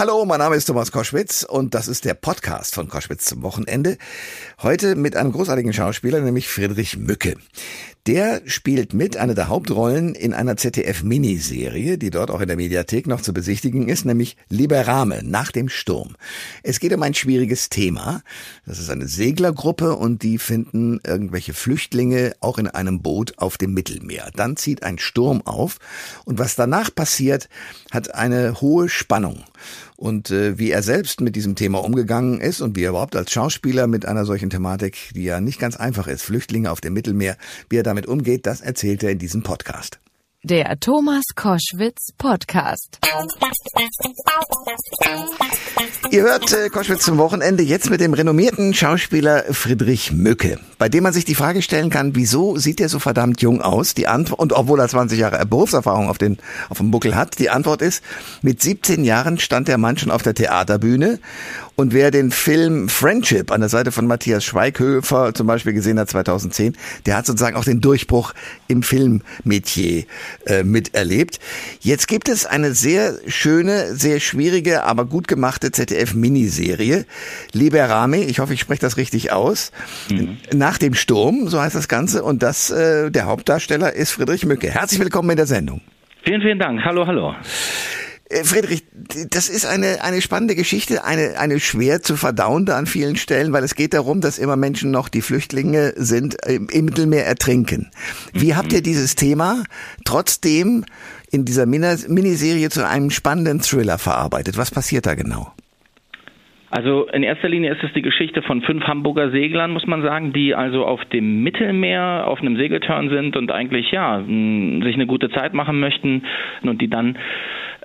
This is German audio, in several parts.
Hallo, mein Name ist Thomas Koschwitz und das ist der Podcast von Koschwitz zum Wochenende. Heute mit einem großartigen Schauspieler, nämlich Friedrich Mücke. Der spielt mit einer der Hauptrollen in einer ZDF-Miniserie, die dort auch in der Mediathek noch zu besichtigen ist, nämlich Liberame, nach dem Sturm. Es geht um ein schwieriges Thema. Das ist eine Seglergruppe und die finden irgendwelche Flüchtlinge auch in einem Boot auf dem Mittelmeer. Dann zieht ein Sturm auf und was danach passiert, hat eine hohe Spannung und äh, wie er selbst mit diesem Thema umgegangen ist und wie er überhaupt als Schauspieler mit einer solchen Thematik, die ja nicht ganz einfach ist, Flüchtlinge auf dem Mittelmeer, wie er damit umgeht, das erzählt er in diesem Podcast. Der Thomas Koschwitz Podcast. Ihr hört äh, Koschwitz zum Wochenende jetzt mit dem renommierten Schauspieler Friedrich Mücke, bei dem man sich die Frage stellen kann, wieso sieht er so verdammt jung aus? Die Antwort, und obwohl er 20 Jahre Berufserfahrung auf, den, auf dem Buckel hat, die Antwort ist, mit 17 Jahren stand der Mann schon auf der Theaterbühne und wer den Film Friendship an der Seite von Matthias Schweighöfer zum Beispiel gesehen hat 2010, der hat sozusagen auch den Durchbruch im Filmmetier äh, miterlebt. Jetzt gibt es eine sehr schöne, sehr schwierige, aber gut gemachte ZDF-Miniserie, Liberame, ich hoffe, ich spreche das richtig aus, mhm. nach dem Sturm, so heißt das Ganze, und das, äh, der Hauptdarsteller ist Friedrich Mücke. Herzlich willkommen in der Sendung. Vielen, vielen Dank. Hallo, hallo. Äh, Friedrich, das ist eine, eine spannende Geschichte, eine, eine schwer zu verdauende an vielen Stellen, weil es geht darum, dass immer Menschen noch, die Flüchtlinge sind, im, im Mittelmeer ertrinken. Wie mhm. habt ihr dieses Thema trotzdem in dieser Miniserie zu einem spannenden Thriller verarbeitet? Was passiert da genau? Also in erster Linie ist es die Geschichte von fünf Hamburger Seglern, muss man sagen, die also auf dem Mittelmeer auf einem Segeltörn sind und eigentlich ja sich eine gute Zeit machen möchten und die dann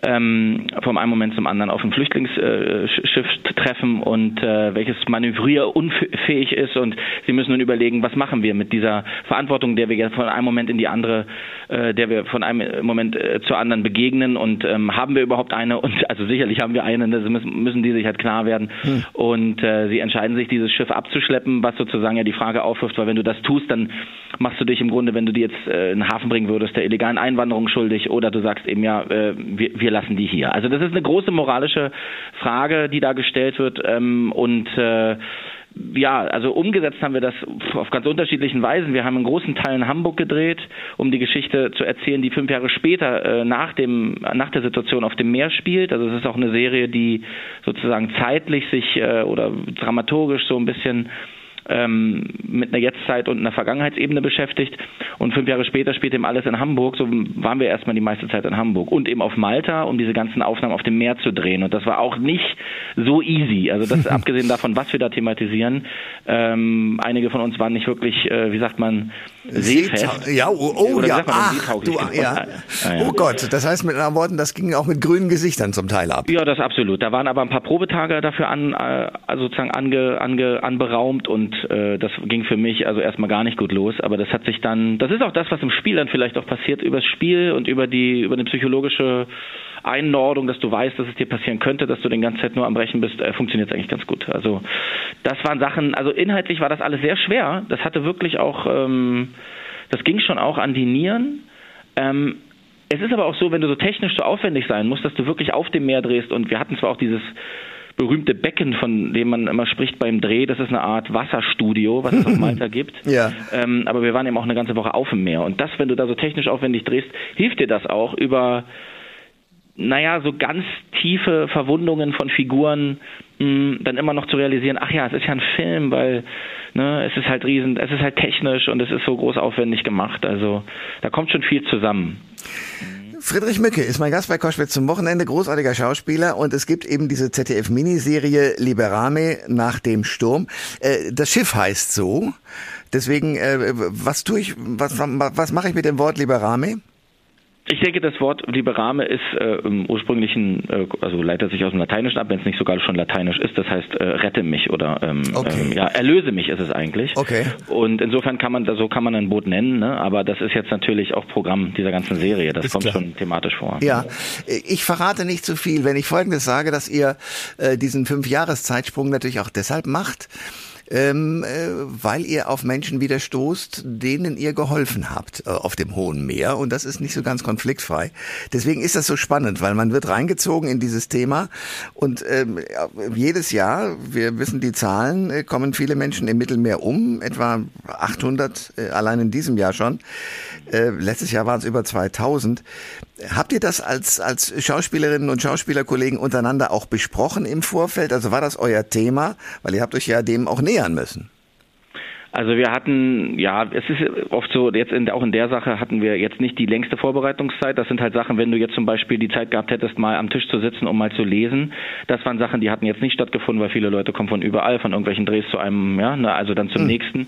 ähm, vom einen Moment zum anderen auf ein Flüchtlingsschiff äh, treffen und äh, welches manövrierunfähig ist. Und sie müssen nun überlegen, was machen wir mit dieser Verantwortung, der wir jetzt von einem Moment in die andere, äh, der wir von einem Moment äh, zur anderen begegnen. Und ähm, haben wir überhaupt eine? Und also sicherlich haben wir eine, das müssen, müssen die sich halt klar werden. Hm. und äh, sie entscheiden sich dieses Schiff abzuschleppen, was sozusagen ja die Frage aufwirft, weil wenn du das tust, dann machst du dich im Grunde, wenn du die jetzt äh, in den Hafen bringen würdest, der illegalen Einwanderung schuldig oder du sagst eben ja, äh, wir, wir lassen die hier. Also das ist eine große moralische Frage, die da gestellt wird ähm, und äh, ja, also umgesetzt haben wir das auf ganz unterschiedlichen Weisen. Wir haben einen großen Teil in Hamburg gedreht, um die Geschichte zu erzählen, die fünf Jahre später äh, nach dem nach der Situation auf dem Meer spielt. Also es ist auch eine Serie, die sozusagen zeitlich sich äh, oder dramaturgisch so ein bisschen ähm, mit einer Jetztzeit und einer Vergangenheitsebene beschäftigt. Und fünf Jahre später spielt eben alles in Hamburg. So waren wir erstmal die meiste Zeit in Hamburg und eben auf Malta, um diese ganzen Aufnahmen auf dem Meer zu drehen. Und das war auch nicht so easy. Also das abgesehen davon, was wir da thematisieren. Ähm, einige von uns waren nicht wirklich, äh, wie sagt man, seefest. Ja, oh, oh ja, ach, du, ja. ja. Oh Gott, das heißt mit anderen Worten, das ging auch mit grünen Gesichtern zum Teil ab. Ja, das absolut. Da waren aber ein paar Probetage dafür an, äh, sozusagen ange, ange, anberaumt und äh, das ging für mich also erstmal gar nicht gut los. Aber das hat sich dann, das ist auch das, was im Spiel dann vielleicht auch passiert, übers Spiel und über die, über eine psychologische Einordnung, dass du weißt, dass es dir passieren könnte, dass du den ganze Zeit nur am Brechen bist, äh, funktioniert eigentlich ganz gut. Also das waren Sachen, also inhaltlich war das alles sehr schwer. Das hatte wirklich auch, ähm, das ging schon auch an die Nieren. Ähm, es ist aber auch so, wenn du so technisch so aufwendig sein musst, dass du wirklich auf dem Meer drehst und wir hatten zwar auch dieses berühmte Becken, von dem man immer spricht beim Dreh. Das ist eine Art Wasserstudio, was es auf Malta gibt. Ja. Ähm, aber wir waren eben auch eine ganze Woche auf dem Meer. Und das, wenn du da so technisch aufwendig drehst, hilft dir das auch über naja, so ganz tiefe Verwundungen von Figuren mh, mm, dann immer noch zu realisieren, ach ja, es ist ja ein Film, weil ne, es ist halt riesen, es ist halt technisch und es ist so groß aufwendig gemacht. Also da kommt schon viel zusammen. Friedrich Mücke ist mein Gast bei Koschwitz zum Wochenende, großartiger Schauspieler und es gibt eben diese ZDF-Miniserie Liberame nach dem Sturm. Äh, das Schiff heißt so, deswegen, äh, was tue ich, was, was mache ich mit dem Wort Liberame? Ich denke, das Wort Liberame ist äh, im ursprünglichen, äh, also leitet sich aus dem Lateinischen ab, wenn es nicht sogar schon lateinisch ist. Das heißt, äh, rette mich oder ähm, okay. ähm, ja, erlöse mich ist es eigentlich. Okay. Und insofern kann man, so kann man ein Boot nennen, ne? aber das ist jetzt natürlich auch Programm dieser ganzen Serie. Das ist kommt klar. schon thematisch vor. Ja, ich verrate nicht zu viel, wenn ich Folgendes sage, dass ihr äh, diesen Fünfjahreszeitsprung natürlich auch deshalb macht, ähm, äh, weil ihr auf Menschen wieder stoßt, denen ihr geholfen habt äh, auf dem Hohen Meer. Und das ist nicht so ganz konfliktfrei. Deswegen ist das so spannend, weil man wird reingezogen in dieses Thema. Und ähm, jedes Jahr, wir wissen die Zahlen, äh, kommen viele Menschen im Mittelmeer um. Etwa 800 äh, allein in diesem Jahr schon. Äh, letztes Jahr waren es über 2000. Habt ihr das als, als Schauspielerinnen und Schauspielerkollegen untereinander auch besprochen im Vorfeld? Also war das euer Thema? Weil ihr habt euch ja dem auch nähern müssen. Also wir hatten, ja, es ist oft so, jetzt in, auch in der Sache hatten wir jetzt nicht die längste Vorbereitungszeit. Das sind halt Sachen, wenn du jetzt zum Beispiel die Zeit gehabt hättest, mal am Tisch zu sitzen, um mal zu lesen. Das waren Sachen, die hatten jetzt nicht stattgefunden, weil viele Leute kommen von überall, von irgendwelchen Drehs zu einem, ja, ne, also dann zum mhm. nächsten.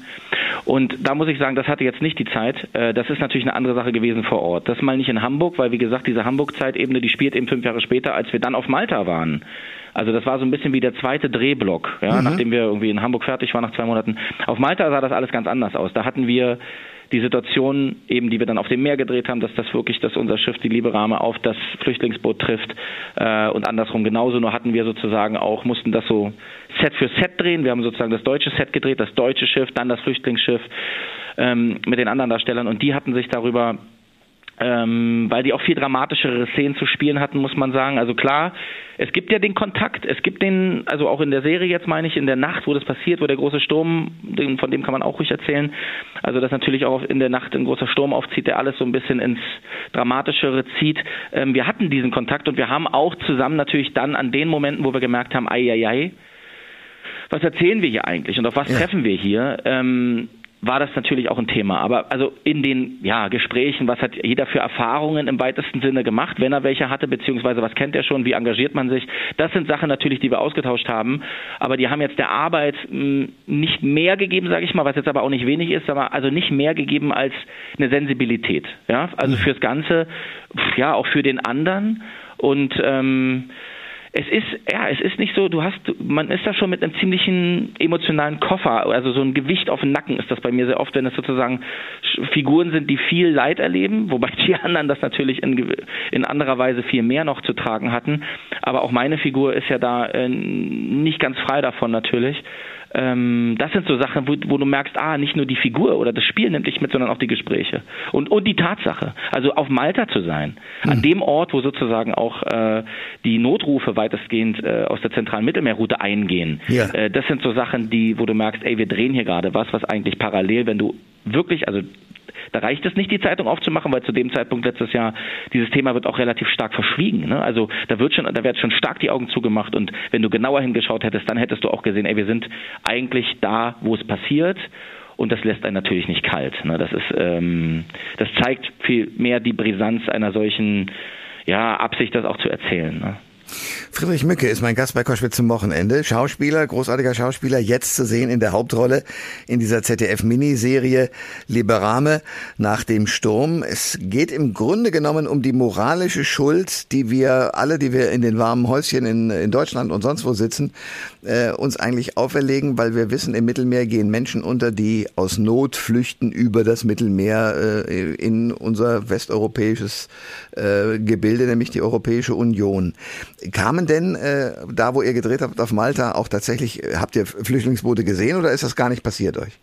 Und da muss ich sagen, das hatte jetzt nicht die Zeit. Äh, das ist natürlich eine andere Sache gewesen vor Ort. Das mal nicht in Hamburg, weil wie gesagt, diese Hamburg-Zeitebene, die spielt eben fünf Jahre später, als wir dann auf Malta waren. Also das war so ein bisschen wie der zweite Drehblock, ja, mhm. nachdem wir irgendwie in Hamburg fertig waren nach zwei Monaten. Auf Malta sah das alles ganz anders aus. Da hatten wir die Situation, eben die wir dann auf dem Meer gedreht haben, dass das wirklich, dass unser Schiff die Liberame auf das Flüchtlingsboot trifft äh, und andersrum genauso. Nur hatten wir sozusagen auch, mussten das so Set für Set drehen. Wir haben sozusagen das deutsche Set gedreht, das deutsche Schiff, dann das Flüchtlingsschiff ähm, mit den anderen Darstellern und die hatten sich darüber ähm, weil die auch viel dramatischere Szenen zu spielen hatten, muss man sagen. Also klar, es gibt ja den Kontakt, es gibt den, also auch in der Serie jetzt meine ich, in der Nacht, wo das passiert, wo der große Sturm, von dem kann man auch ruhig erzählen, also dass natürlich auch in der Nacht ein großer Sturm aufzieht, der alles so ein bisschen ins Dramatischere zieht. Ähm, wir hatten diesen Kontakt und wir haben auch zusammen natürlich dann an den Momenten, wo wir gemerkt haben, ei, ei, ei, was erzählen wir hier eigentlich und auf was ja. treffen wir hier, ähm, war das natürlich auch ein Thema. Aber also in den ja, Gesprächen, was hat jeder für Erfahrungen im weitesten Sinne gemacht, wenn er welche hatte, beziehungsweise was kennt er schon, wie engagiert man sich, das sind Sachen natürlich, die wir ausgetauscht haben. Aber die haben jetzt der Arbeit mh, hm, nicht mehr gegeben, sage ich mal, was jetzt aber auch nicht wenig ist, aber also nicht mehr gegeben als eine Sensibilität. Ja, also mhm. fürs Ganze, ja, auch für den anderen. Und ähm, es ist, ja, es ist nicht so, du hast, man ist da schon mit einem ziemlichen emotionalen Koffer, also so ein Gewicht auf dem Nacken ist das bei mir sehr oft, wenn es sozusagen Figuren sind, die viel Leid erleben, wobei die anderen das natürlich in, in anderer Weise viel mehr noch zu tragen hatten. Aber auch meine Figur ist ja da äh, nicht ganz frei davon natürlich ähm, das sind so Sachen, wo, wo, du merkst, ah, nicht nur die Figur oder das Spiel nimmt dich mit, sondern auch die Gespräche. Und, und die Tatsache, also auf Malta zu sein, mhm. an dem Ort, wo sozusagen auch äh, die Notrufe weitestgehend äh, aus der zentralen Mittelmeerroute eingehen. Ja. Äh, das sind so Sachen, die, wo du merkst, ey, wir drehen hier gerade was, was eigentlich parallel, wenn du wirklich, also da reicht es nicht, die Zeitung aufzumachen, weil zu dem Zeitpunkt letztes Jahr dieses Thema wird auch relativ stark verschwiegen. Ne? Also da wird schon, da wird schon stark die Augen zugemacht und wenn du genauer hingeschaut hättest, dann hättest du auch gesehen, ey, wir sind eigentlich da, wo es passiert und das lässt einen natürlich nicht kalt. Ne? Das ist, ähm, das zeigt viel mehr die Brisanz einer solchen ja, Absicht, das auch zu erzählen. Ne? Friedrich Mücke ist mein Gast bei Koschwitz zum Wochenende. Schauspieler, großartiger Schauspieler, jetzt zu sehen in der Hauptrolle in dieser ZDF-Miniserie Liberame nach dem Sturm. Es geht im Grunde genommen um die moralische Schuld, die wir alle, die wir in den warmen Häuschen in, in Deutschland und sonst wo sitzen, äh, uns eigentlich auferlegen, weil wir wissen, im Mittelmeer gehen Menschen unter, die aus Not flüchten über das Mittelmeer äh, in unser westeuropäisches äh, Gebilde, nämlich die Europäische Union. Kamen denn äh, da, wo ihr gedreht habt auf Malta, auch tatsächlich, äh, habt ihr Flüchtlingsboote gesehen oder ist das gar nicht passiert euch?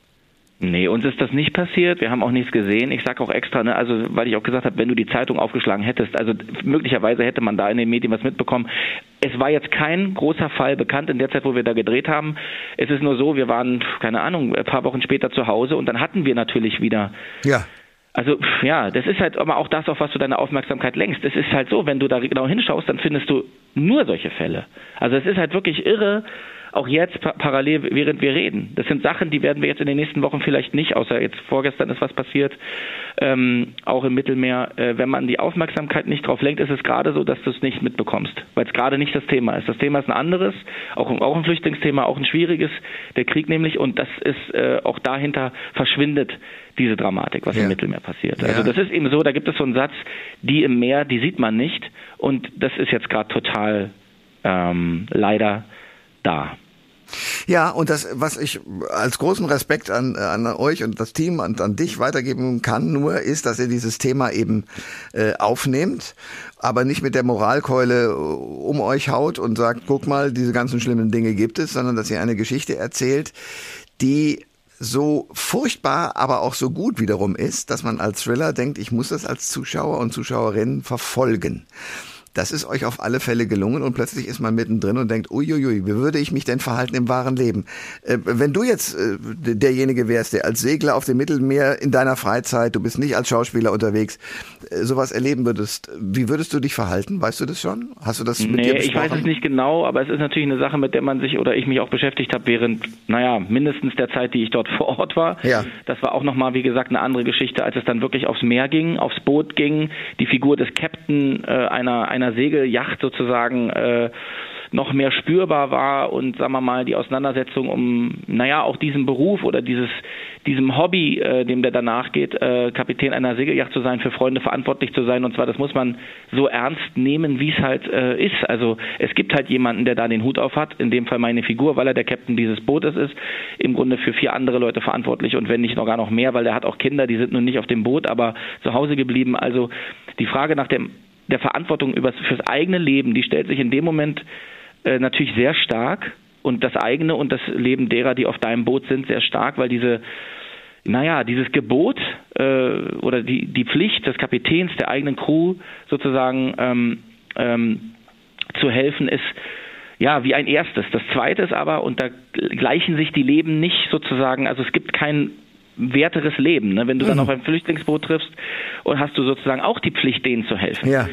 Nee, uns ist das nicht passiert. Wir haben auch nichts gesehen. Ich sage auch extra, ne, also weil ich auch gesagt habe, wenn du die Zeitung aufgeschlagen hättest, also möglicherweise hätte man da in den Medien was mitbekommen. Es war jetzt kein großer Fall bekannt in der Zeit, wo wir da gedreht haben. Es ist nur so, wir waren, keine Ahnung, ein paar Wochen später zu Hause und dann hatten wir natürlich wieder ja. Also ja, das ist halt aber auch das, auf was du deine Aufmerksamkeit lenkst. Es ist halt so, wenn du da genau hinschaust, dann findest du nur solche Fälle. Also es ist halt wirklich irre, auch jetzt parallel, während wir reden. Das sind Sachen, die werden wir jetzt in den nächsten Wochen vielleicht nicht, außer jetzt vorgestern ist was passiert, ähm, auch im Mittelmeer. Äh, wenn man die Aufmerksamkeit nicht drauf lenkt, ist es gerade so, dass du es nicht mitbekommst, weil es gerade nicht das Thema ist. Das Thema ist ein anderes, auch, auch ein Flüchtlingsthema, auch ein schwieriges, der Krieg nämlich, und das ist äh, auch dahinter verschwindet diese Dramatik, was ja. im Mittelmeer passiert. Also ja. Also das ist eben so, da gibt es so einen Satz, die im Meer, die sieht man nicht, und das ist jetzt gerade total ähm, leider da. Ja, und das, was ich als großen Respekt an, an euch und das Team und an dich weitergeben kann, nur ist, dass ihr dieses Thema eben äh, aufnehmt, aber nicht mit der Moralkeule äh, um euch haut und sagt, guck mal, diese ganzen schlimmen Dinge gibt es, sondern dass ihr eine Geschichte erzählt, die so furchtbar, aber auch so gut wiederum ist, dass man als Thriller denkt, ich muss das als Zuschauer und Zuschauerin verfolgen. Das ist euch auf alle Fälle gelungen und plötzlich ist man mittendrin und denkt, uiuiui, wie würde ich mich denn verhalten im wahren Leben? Äh, wenn du jetzt äh, derjenige wärst, der als Segler auf dem Mittelmeer in deiner Freizeit, du bist nicht als Schauspieler unterwegs, äh, sowas erleben würdest, wie würdest du dich verhalten? Weißt du das schon? Hast du das mit nee, dir besprochen? ich weiß es nicht genau, aber es ist natürlich eine Sache, mit der man sich oder ich mich auch beschäftigt habe während, naja, mindestens der Zeit, die ich dort vor Ort war. Ja. Das war auch nochmal, wie gesagt, eine andere Geschichte, als es dann wirklich aufs Meer ging, aufs Boot ging, die Figur des Captain äh, einer, einer Segelyacht sozusagen äh, noch mehr spürbar war und sagen wir mal die Auseinandersetzung um naja auch diesen Beruf oder dieses diesem Hobby, äh, dem der danach geht, äh, Kapitän einer Segelyacht zu sein, für Freunde verantwortlich zu sein und zwar das muss man so ernst nehmen, wie es halt äh, ist. Also es gibt halt jemanden, der da den Hut auf hat, in dem Fall meine Figur, weil er der Captain dieses Bootes ist, im Grunde für vier andere Leute verantwortlich und wenn nicht noch gar noch mehr, weil er hat auch Kinder, die sind nun nicht auf dem Boot, aber zu Hause geblieben. Also die Frage nach dem der Verantwortung übers, fürs eigene Leben, die stellt sich in dem Moment äh, natürlich sehr stark und das eigene und das Leben derer, die auf deinem Boot sind, sehr stark, weil diese naja, dieses Gebot äh, oder die, die Pflicht des Kapitäns der eigenen Crew sozusagen ähm, ähm, zu helfen, ist ja wie ein erstes. Das zweite ist aber, und da gleichen sich die Leben nicht sozusagen, also es gibt kein werteres Leben. Ne? Wenn du dann auf ein Flüchtlingsboot triffst und hast du sozusagen auch die Pflicht, denen zu helfen. Ja.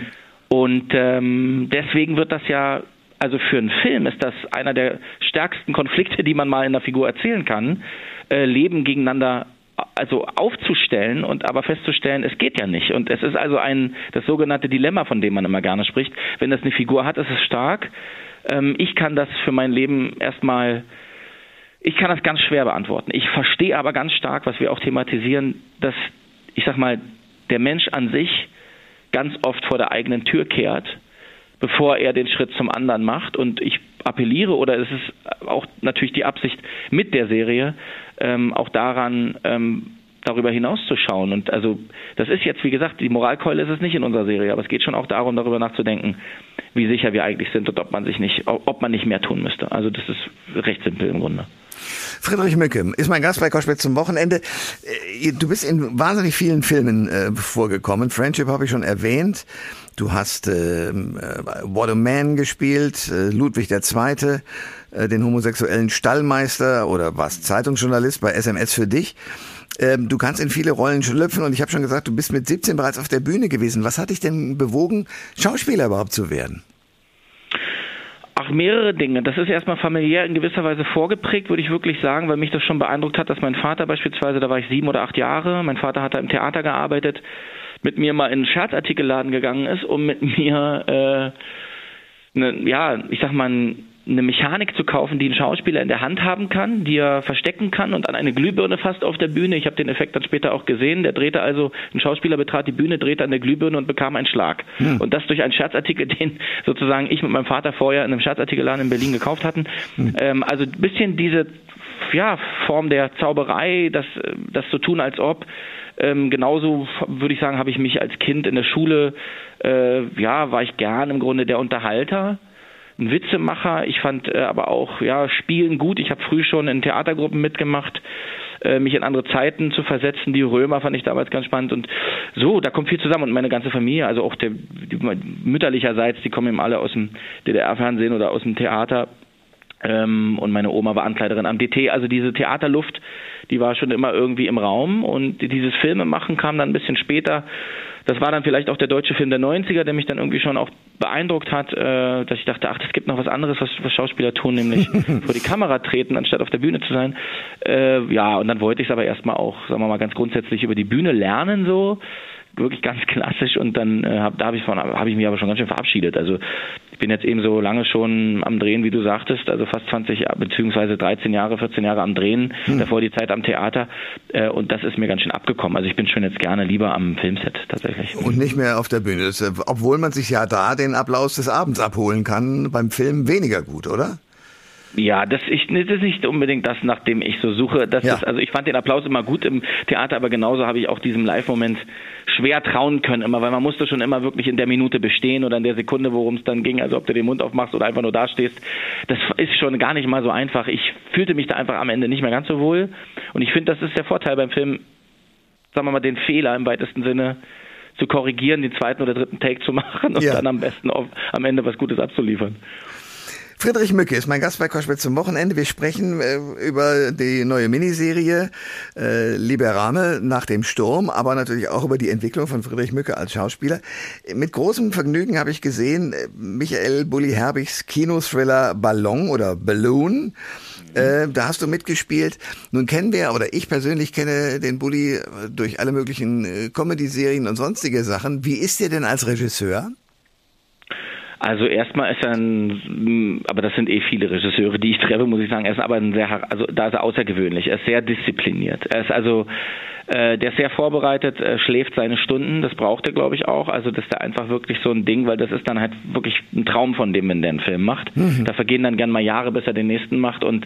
Und ähm, deswegen wird das ja, also für einen Film ist das einer der stärksten Konflikte, die man mal in der Figur erzählen kann, äh, Leben gegeneinander also aufzustellen und aber festzustellen, es geht ja nicht. Und es ist also ein das sogenannte Dilemma, von dem man immer gerne spricht. Wenn das eine Figur hat, ist es stark. Ähm, ich kann das für mein Leben erstmal ich kann das ganz schwer beantworten. Ich verstehe aber ganz stark, was wir auch thematisieren, dass, ich sag mal, der Mensch an sich ganz oft vor der eigenen Tür kehrt, bevor er den Schritt zum anderen macht. Und ich appelliere, oder es ist auch natürlich die Absicht mit der Serie, ähm, auch daran, ähm, darüber hinauszuschauen. Und also das ist jetzt, wie gesagt, die Moralkeule ist es nicht in unserer Serie, aber es geht schon auch darum, darüber nachzudenken, wie sicher wir eigentlich sind und ob man sich nicht, ob man nicht mehr tun müsste. Also das ist recht simpel im Grunde. Friedrich Mücke ist mein Gast bei Koschwitz zum Wochenende. Äh, du bist in wahnsinnig vielen Filmen äh, vorgekommen. Friendship habe ich schon erwähnt. Du hast äh, äh, What a Man gespielt, äh, Ludwig II., äh, den homosexuellen Stallmeister oder was, Zeitungsjournalist bei SMS für dich. Ähm, du kannst in viele Rollen schlüpfen und ich habe schon gesagt, du bist mit 17 bereits auf der Bühne gewesen. Was hat dich denn bewogen, Schauspieler überhaupt zu werden? Ach, mehrere Dinge. Das ist erstmal familiär in gewisser Weise vorgeprägt, würde ich wirklich sagen, weil mich das schon beeindruckt hat, dass mein Vater beispielsweise, da war ich sieben oder acht Jahre, mein Vater hat da im Theater gearbeitet, mit mir mal in einen Scherzartikelladen gegangen ist, um mit mir, äh, ne, ja, ich sag mal, eine Mechanik zu kaufen, die ein Schauspieler in der Hand haben kann, die er verstecken kann und an eine Glühbirne fasst auf der Bühne. Ich habe den Effekt dann später auch gesehen. Der drehte also, ein Schauspieler betrat die Bühne, drehte an der Glühbirne und bekam einen Schlag. Hm. Und das durch einen Scherzartikel, den sozusagen ich mit meinem Vater vorher in einem Scherzartikelladen in Berlin gekauft hatten. Hm. Ähm, also ein bisschen diese ja, Form der Zauberei, das, das zu tun, als ob. Ähm, genauso würde ich sagen, habe ich mich als Kind in der Schule, äh, ja, war ich gern im Grunde der Unterhalter ein Witzemacher. Ich fand äh, aber auch ja Spielen gut. Ich habe früh schon in Theatergruppen mitgemacht, äh, mich in andere Zeiten zu versetzen. Die Römer fand ich damals ganz spannend und so, da kommt viel zusammen und meine ganze Familie, also auch der die, mütterlicherseits, die kommen eben alle aus dem DDR-Fernsehen oder aus dem Theater. Ähm, und meine Oma war Ankleiderin am DT. Also diese Theaterluft, die war schon immer irgendwie im Raum und dieses Filmemachen kam dann ein bisschen später das war dann vielleicht auch der deutsche Film der 90er, der mich dann irgendwie schon auch beeindruckt hat, äh, dass ich dachte, ach, es gibt noch was anderes, was, was Schauspieler tun, nämlich vor die Kamera treten, anstatt auf der Bühne zu sein. Äh, ja, und dann wollte ich es aber erstmal auch, sagen wir mal, ganz grundsätzlich über die Bühne lernen so wirklich ganz klassisch und dann äh, hab, da habe ich von habe ich mich aber schon ganz schön verabschiedet. Also ich bin jetzt eben so lange schon am Drehen, wie du sagtest, also fast 20 beziehungsweise 13 Jahre, 14 Jahre am Drehen, hm. davor die Zeit am Theater äh, und das ist mir ganz schön abgekommen. Also ich bin schon jetzt gerne lieber am Filmset tatsächlich. Und nicht mehr auf der Bühne, das, äh, obwohl man sich ja da den Applaus des Abends abholen kann, beim Film weniger gut, oder? Ja, das, ich, das ist nicht unbedingt das, nach dem ich so suche. Das Ja. ist, also ich fand den Applaus immer gut im Theater, aber genauso habe ich auch diesem Live-Moment schwer trauen können immer, weil man musste schon immer wirklich in der Minute bestehen oder in der Sekunde, worum es dann ging, also ob du den Mund aufmachst oder einfach nur dastehst. Das ist schon gar nicht mal so einfach. Ich fühlte mich da einfach am Ende nicht mehr ganz so wohl und ich finde, das ist der Vorteil beim Film, sagen wir mal, den Fehler im weitesten Sinne zu korrigieren, den zweiten oder dritten Take zu machen und Ja. dann am besten auf, am Ende was Gutes abzuliefern. Friedrich Mücke ist mein Gast bei Koschwitz zum Wochenende. Wir sprechen äh, über die neue Miniserie äh, Liberame nach dem Sturm, aber natürlich auch über die Entwicklung von Friedrich Mücke als Schauspieler. Mit großem Vergnügen habe ich gesehen äh, Michael Bulli Herbigs Kinothriller Ballon oder Balloon. Äh, da hast du mitgespielt. Nun kennen wir, oder ich persönlich kenne den Bulli äh, durch alle möglichen äh, Comedy-Serien und sonstige Sachen. Wie ist der denn als Regisseur? Also erstmal ist er ein, aber das sind eh viele Regisseure, die ich treffe, muss ich sagen. Er ist aber ein sehr, also da ist er außergewöhnlich. Er ist sehr diszipliniert. Er ist also, äh, der ist sehr vorbereitet, äh, schläft seine Stunden. Das braucht er, glaube ich, auch. Also das ist da einfach wirklich so ein Ding, weil das ist dann halt wirklich ein Traum von dem, wenn der einen Film macht. Da vergehen dann gern mal Jahre, bis er den nächsten macht und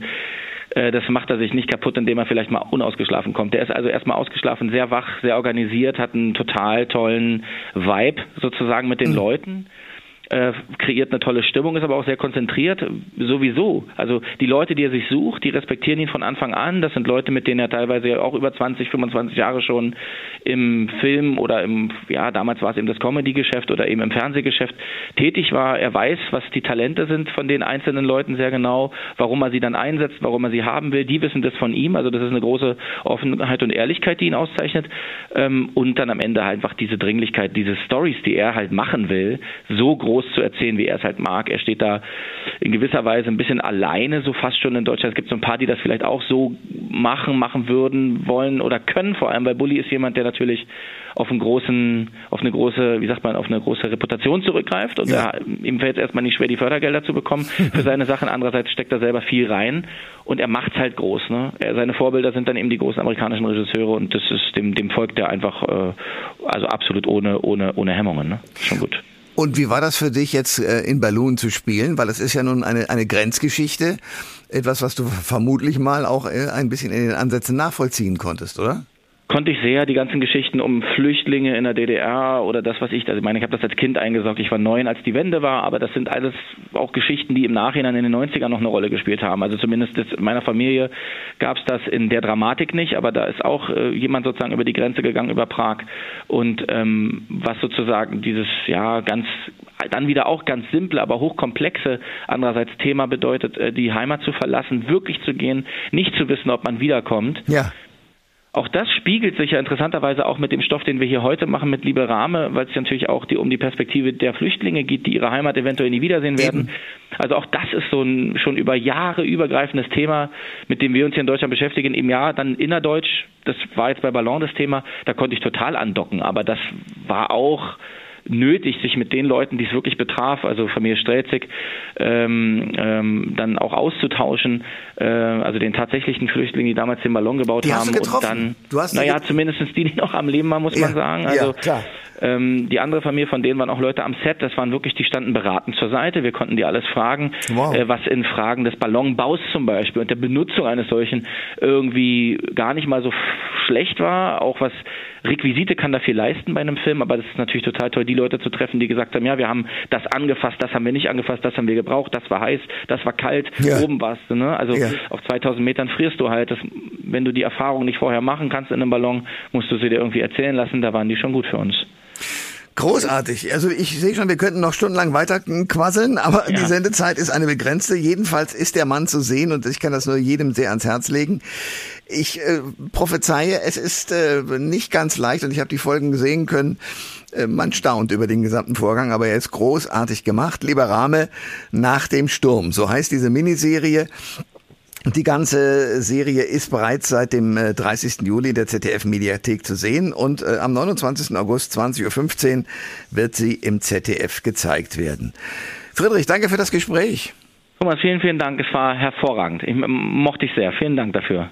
äh, das macht er sich nicht kaputt, indem er vielleicht mal unausgeschlafen kommt. Der ist also erstmal ausgeschlafen, sehr wach, sehr organisiert, hat einen total tollen Vibe sozusagen mit den Leuten äh, kreiert eine tolle Stimmung, ist aber auch sehr konzentriert, sowieso. Also die Leute, die er sich sucht, die respektieren ihn von Anfang an. Das sind Leute, mit denen er teilweise auch über 20, 25 Jahre schon im Film oder im, ja, damals war es eben das Comedy-Geschäft oder eben im Fernsehgeschäft tätig war. Er weiß, was die Talente sind von den einzelnen Leuten sehr genau, warum er sie dann einsetzt, warum er sie haben will. Die wissen das von ihm. Also das ist eine große Offenheit und Ehrlichkeit, die ihn auszeichnet. Ähm, und dann am Ende einfach diese Dringlichkeit, diese Stories, die er halt machen will, so groß zu erzählen, wie er es halt mag. Er steht da in gewisser Weise ein bisschen alleine, so fast schon in Deutschland. Es gibt so ein paar, die das vielleicht auch so machen, machen würden, wollen oder können vor allem, weil Bully ist jemand, der natürlich auf einen großen, auf eine große, wie sagt man, auf eine große Reputation zurückgreift und Ja. er, ihm fällt es erstmal nicht schwer, die Fördergelder zu bekommen für seine Sachen. Andererseits steckt er selber viel rein und er macht es halt groß. Ne? Er, seine Vorbilder sind dann eben die großen amerikanischen Regisseure und das ist dem, dem folgt er einfach, äh, also absolut ohne, ohne, ohne Hemmungen. Ne? Schon gut. Und wie war das für dich jetzt äh, in Balloon zu spielen? Weil das ist ja nun eine, eine Grenzgeschichte. Etwas, was du vermutlich mal auch äh, ein bisschen in den Ansätzen nachvollziehen konntest, oder? Konnte ich sehr die ganzen Geschichten um Flüchtlinge in der DDR oder das, was ich, also ich meine, ich habe das als Kind eingesaugt, ich war neun, als die Wende war, aber das sind alles auch Geschichten, die im Nachhinein in den 90ern noch eine Rolle gespielt haben. Also zumindest in meiner Familie gab es das in der Dramatik nicht, aber da ist auch äh, jemand sozusagen über die Grenze gegangen, über Prag. Und ähm, was sozusagen dieses, ja, ganz dann wieder auch ganz simple, aber hochkomplexe andererseits Thema bedeutet, äh, die Heimat zu verlassen, wirklich zu gehen, nicht zu wissen, ob man wiederkommt. Ja. Auch das spiegelt sich ja interessanterweise auch mit dem Stoff, den wir hier heute machen, mit Liebe Rahme, weil es natürlich auch die, um die Perspektive der Flüchtlinge geht, die ihre Heimat eventuell nie wiedersehen werden. Also auch das ist so ein schon über Jahre übergreifendes Thema, mit dem wir uns hier in Deutschland beschäftigen. Im Jahr dann innerdeutsch, das war jetzt bei Ballon das Thema, da konnte ich total andocken, aber das war auch nötig, sich mit den Leuten, die es wirklich betraf, also Familie Strelzig, ähm, ähm, dann auch auszutauschen, äh, also den tatsächlichen Flüchtlingen, die damals den Ballon gebaut Die hast haben. du getroffen? Und dann, Du hast naja, zumindest die, die noch am Leben waren, muss Ja, man sagen. ja, Also klar. ähm, die andere Familie, von denen waren auch Leute am Set, das waren wirklich, die standen beratend zur Seite. Wir konnten die alles fragen, Wow. äh, was in Fragen des Ballonbaus zum Beispiel und der Benutzung eines solchen irgendwie gar nicht mal so schlecht war. Auch was Requisite kann da viel leisten bei einem Film, aber das ist natürlich total toll, die Leute zu treffen, die gesagt haben, ja, wir haben das angefasst, das haben wir nicht angefasst, das haben wir gebraucht, das war heiß, das war kalt, Ja. oben warst du, ne? Also Ja. auf 2000 Metern frierst du halt. Das, wenn du die Erfahrung nicht vorher machen kannst in einem Ballon, musst du sie dir irgendwie erzählen lassen. Da waren die schon gut für uns. Großartig. Also ich sehe schon, wir könnten noch stundenlang weiter quasseln, aber die Sendezeit ist eine begrenzte. Jedenfalls ist der Mann zu sehen und ich kann das nur jedem sehr ans Herz legen. Ich äh, prophezeie, es ist äh, nicht ganz leicht und ich habe die Folgen sehen können. Äh, man staunt über den gesamten Vorgang, aber er ist großartig gemacht. Lieber Rahme, nach dem Sturm. So heißt diese Miniserie. Die ganze Serie ist bereits seit dem äh, 30. Juli in der ZDF-Mediathek zu sehen und äh, am 29. August 20.15 Uhr wird sie im ZDF gezeigt werden. Friedrich, danke für das Gespräch. Thomas, vielen, vielen Dank. Es war hervorragend. Ich mochte ich sehr. Vielen Dank dafür.